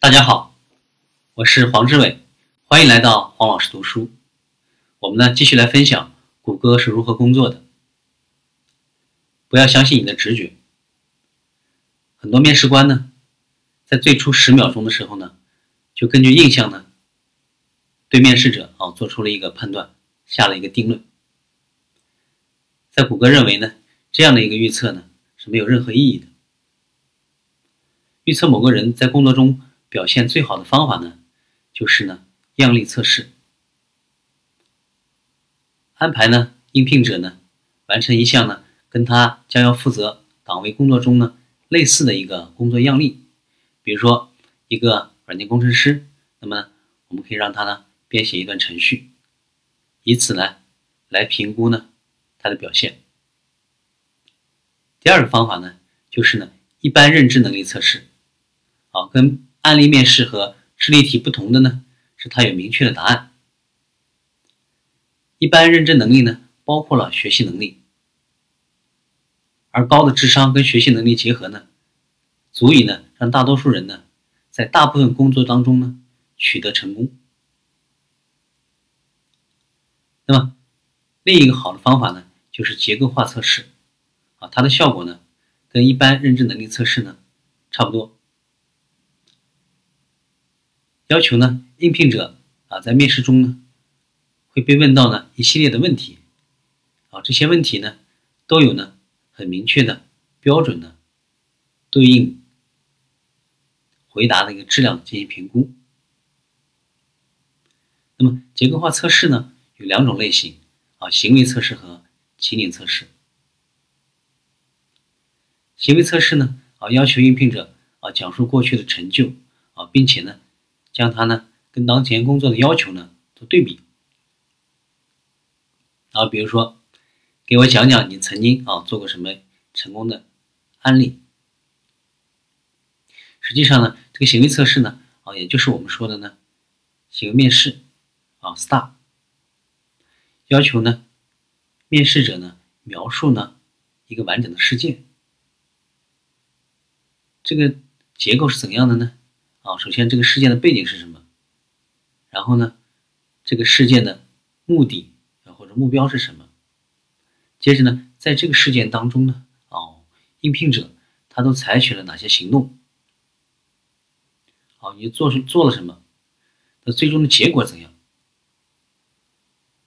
大家好，我是黄志伟，欢迎来到黄老师读书。我们呢继续来分享谷歌是如何工作的。不要相信你的直觉。很多面试官呢，在最初十秒钟的时候呢，就根据印象呢，对面试者啊做出了一个判断，下了一个定论。在谷歌认为呢，这样的一个预测呢是没有任何意义的。预测某个人在工作中。表现最好的方法呢，就是呢样例测试，安排呢应聘者呢完成一项呢跟他将要负责岗位工作中呢类似的一个工作样例，比如说一个软件工程师，那么我们可以让他呢编写一段程序，以此呢来评估呢他的表现。第二个方法呢就是呢一般认知能力测试，好跟。案例面试和示例题不同的呢，是它有明确的答案。一般认知能力呢，包括了学习能力，而高的智商跟学习能力结合呢，足以呢让大多数人呢，在大部分工作当中呢取得成功。那么，另一个好的方法呢，就是结构化测试，啊，它的效果呢，跟一般认知能力测试呢差不多。要求呢，应聘者啊，在面试中呢，会被问到呢一系列的问题，啊，这些问题呢，都有呢很明确的标准的对应回答的一个质量进行评估。那么结构化测试呢，有两种类型啊，行为测试和情景测试。行为测试呢，啊，要求应聘者啊讲述过去的成就啊，并且呢。将它呢跟当前工作的要求呢做对比，然后比如说，给我讲讲你曾经啊做过什么成功的案例。实际上呢，这个行为测试呢啊，也就是我们说的呢行为面试啊，STAR，要求呢面试者呢描述呢一个完整的事件，这个结构是怎样的呢？啊，首先这个事件的背景是什么？然后呢，这个事件的目的啊或者目标是什么？接着呢，在这个事件当中呢，哦，应聘者他都采取了哪些行动？好，你做是做了什么？那最终的结果怎样？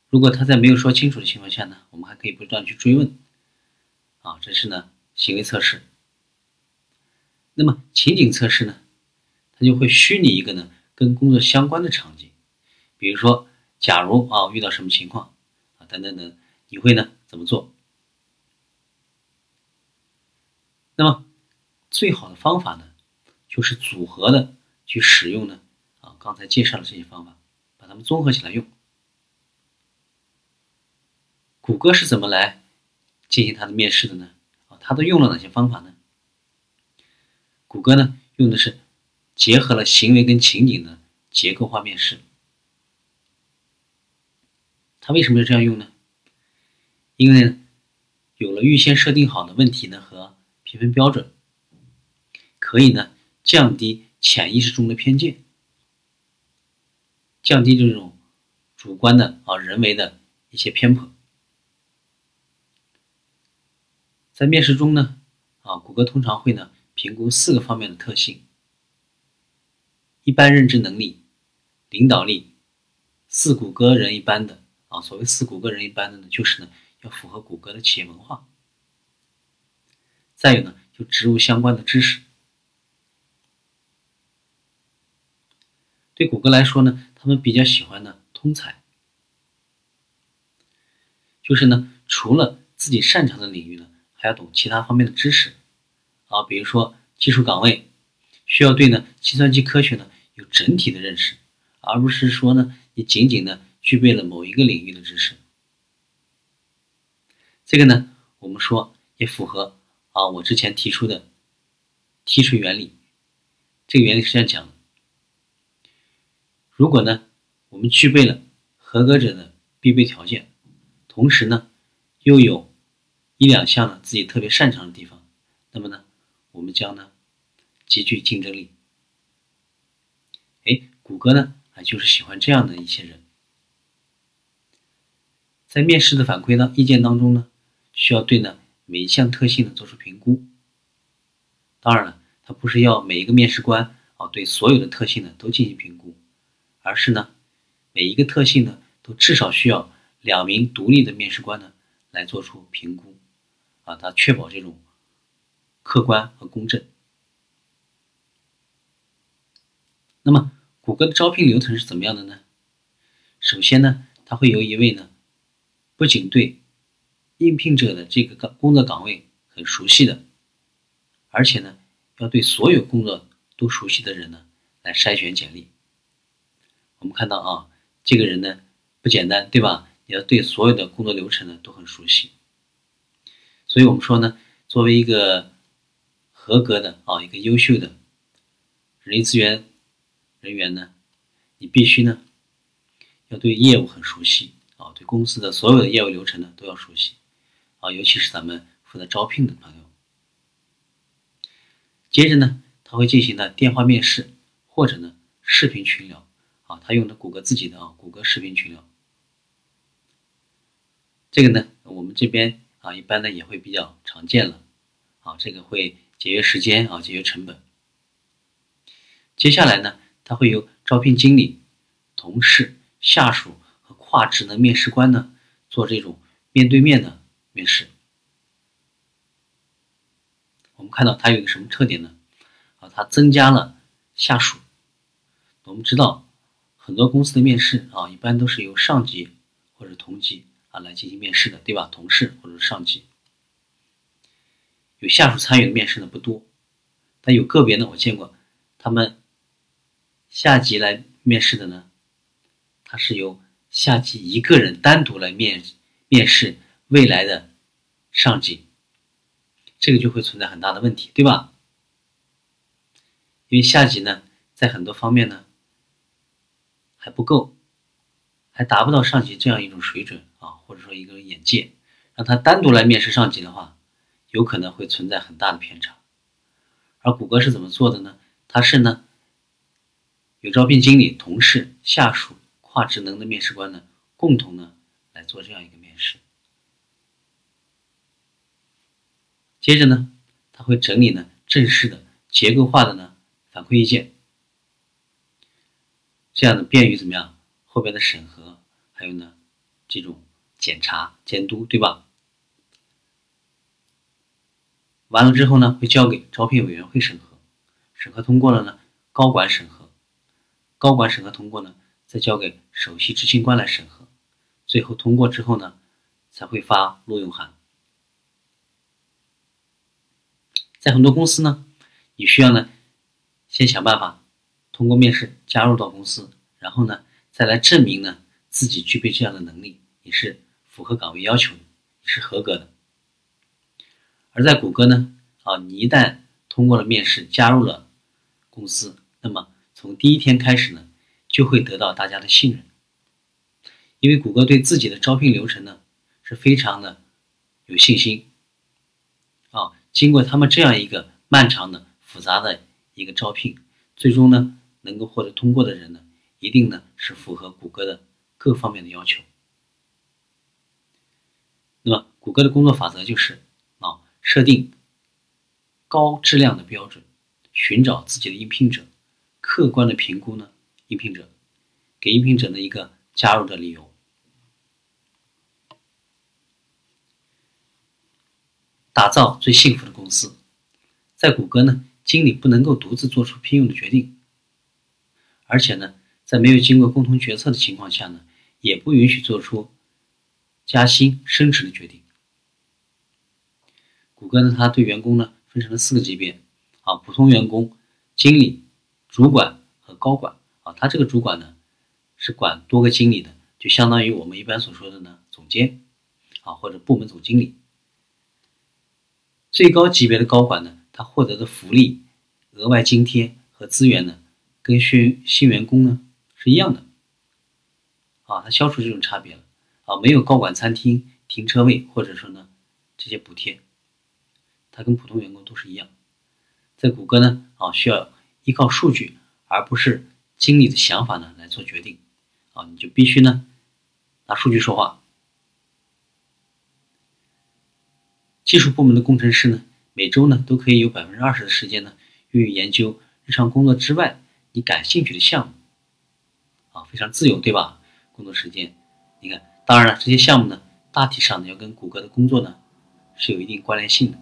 如果他在没有说清楚的情况下呢，我们还可以不断去追问。啊，这是呢行为测试。那么情景测试呢？就会虚拟一个呢跟工作相关的场景，比如说，假如啊遇到什么情况啊等等等，你会呢怎么做？那么最好的方法呢，就是组合的去使用呢啊刚才介绍的这些方法，把它们综合起来用。谷歌是怎么来进行它的面试的呢？啊，它都用了哪些方法呢？谷歌呢用的是。结合了行为跟情景的结构化面试，他为什么要这样用呢？因为有了预先设定好的问题呢和评分标准，可以呢降低潜意识中的偏见，降低这种主观的啊人为的一些偏颇。在面试中呢，啊，谷歌通常会呢评估四个方面的特性。一般认知能力、领导力，似谷歌人一般的啊，所谓似谷歌人一般的呢，就是呢要符合谷歌的企业文化。再有呢，就植入相关的知识。对谷歌来说呢，他们比较喜欢呢通才，就是呢除了自己擅长的领域呢，还要懂其他方面的知识啊，比如说技术岗位需要对呢计算机科学呢。有整体的认识，而不是说呢，你仅仅呢具备了某一个领域的知识。这个呢，我们说也符合啊，我之前提出的梯锤原理。这个原理是这样讲的：如果呢，我们具备了合格者的必备条件，同时呢，又有一两项呢自己特别擅长的地方，那么呢，我们将呢极具竞争力。哎谷歌呢啊就是喜欢这样的一些人。在面试的反馈呢意见当中呢，需要对呢每一项特性呢做出评估。当然了，它不是要每一个面试官啊对所有的特性呢都进行评估，而是呢每一个特性呢都至少需要两名独立的面试官呢来做出评估，啊，它确保这种客观和公正。那么谷歌的招聘流程是怎么样的呢？首先呢，它会由一位呢。不仅对应聘者的这个岗工作岗位很熟悉的，而且呢，要对所有工作都熟悉的人呢来筛选简历。我们看到啊，这个人呢不简单，对吧？也要对所有的工作流程呢都很熟悉。所以我们说呢，作为一个合格的啊，一个优秀的人力资源人员呢，你必须呢要对业务很熟悉。啊，对公司的所有的业务流程呢都要熟悉，啊，尤其是咱们负责招聘的朋友。接着呢，他会进行的电话面试或者呢视频群聊，啊，他用的谷歌自己的啊谷歌视频群聊。这个呢，我们这边啊一般呢也会比较常见了，啊，这个会节约时间啊，节约成本。接下来呢，他会由招聘经理、同事、下属和。跨职能面试官呢，做这种面对面的面试。我们看到它有一个什么特点呢？啊，它增加了下属。我们知道很多公司的面试啊，一般都是由上级或者同级啊来进行面试的，对吧？同事或者上级，有下属参与的面试呢不多，但有个别呢，我见过他们下级来面试的呢，他是由。下级一个人单独来面面试未来的上级，这个就会存在很大的问题，对吧？因为下级呢，在很多方面呢还不够，还达不到上级这样一种水准啊，或者说一个眼界，让他单独来面试上级的话，有可能会存在很大的偏差。而谷歌是怎么做的呢？它是呢，有招聘经理、同事、下属。跨职能的面试官呢，共同呢来做这样一个面试。接着呢，他会整理呢正式的、结构化的呢反馈意见，这样的便于怎么样后边的审核，还有呢这种检查监督，对吧？完了之后呢，会交给招聘委员会审核，审核通过了呢，高管审核，高管审核通过呢。再交给首席执行官来审核，最后通过之后呢，才会发录用函。在很多公司呢，你需要呢，先想办法通过面试加入到公司，然后呢，再来证明呢自己具备这样的能力，也是符合岗位要求的，是合格的。而在谷歌呢，啊，你一旦通过了面试加入了公司，那么从第一天开始呢。就会得到大家的信任，因为谷歌对自己的招聘流程呢是非常的有信心啊。经过他们这样一个漫长的、复杂的一个招聘，最终呢能够获得通过的人呢，一定呢是符合谷歌的各方面的要求。那么，谷歌的工作法则就是啊，设定高质量的标准，寻找自己的应聘者，客观的评估呢。应聘者给应聘者的一个加入的理由，打造最幸福的公司。在谷歌呢，经理不能够独自做出聘用的决定，而且呢，在没有经过共同决策的情况下呢，也不允许做出加薪升职的决定。谷歌呢，它对员工呢分成了四个级别啊，普通员工、经理、主管和高管。啊，他这个主管呢，是管多个经理的，就相当于我们一般所说的呢总监，啊或者部门总经理。最高级别的高管呢，他获得的福利、额外津贴和资源呢，跟新新员工呢是一样的。啊，他消除这种差别了，啊没有高管餐厅、停车位或者说呢这些补贴，他跟普通员工都是一样。在谷歌呢，啊需要依靠数据，而不是。经理的想法呢来做决定，啊，你就必须呢拿数据说话。技术部门的工程师呢，每周呢都可以有百分之二十的时间呢用于研究日常工作之外你感兴趣的项目，啊，非常自由，对吧？工作时间，你看，当然了，这些项目呢，大体上呢要跟谷歌的工作呢是有一定关联性的。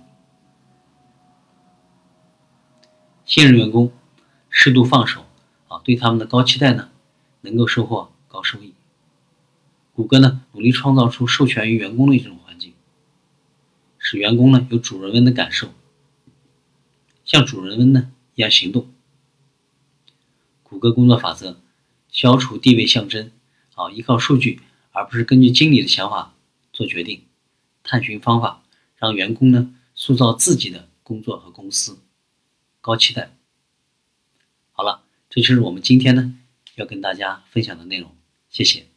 信任员工，适度放手，啊，对他们的高期待呢，能够收获高收益。谷歌呢努力创造出授权于员工的一种环境。使员工呢有主人翁的感受，像主人翁呢一样行动。谷歌工作法则：消除地位象征，啊，依靠数据，而不是根据经理的想法做决定。探寻方法，让员工呢塑造自己的工作和公司。高期待。这就是我们今天呢要跟大家分享的内容。谢谢。